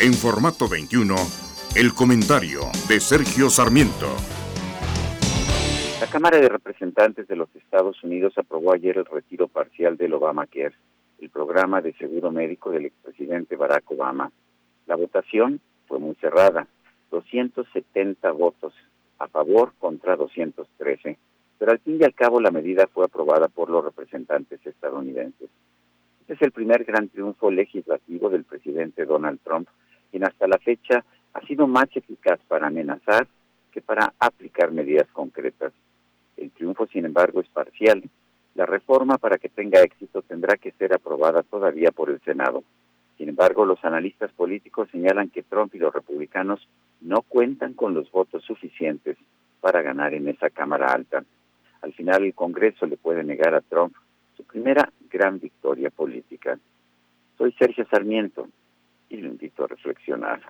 En formato 21, el comentario de Sergio Sarmiento. La Cámara de Representantes de los Estados Unidos aprobó ayer el retiro parcial del Obamacare, el programa de seguro médico del expresidente Barack Obama. La votación fue muy cerrada, 270 votos a favor contra 213, pero al fin y al cabo la medida fue aprobada por los representantes estadounidenses. Este es el primer gran triunfo legislativo del presidente Donald Trump, la fecha ha sido más eficaz para amenazar que para aplicar medidas concretas. El triunfo, sin embargo, es parcial. La reforma para que tenga éxito tendrá que ser aprobada todavía por el Senado. Sin embargo, los analistas políticos señalan que Trump y los republicanos no cuentan con los votos suficientes para ganar en esa Cámara Alta. Al final, el Congreso le puede negar a Trump su primera gran victoria política. Soy Sergio Sarmiento y invito a reflexionar.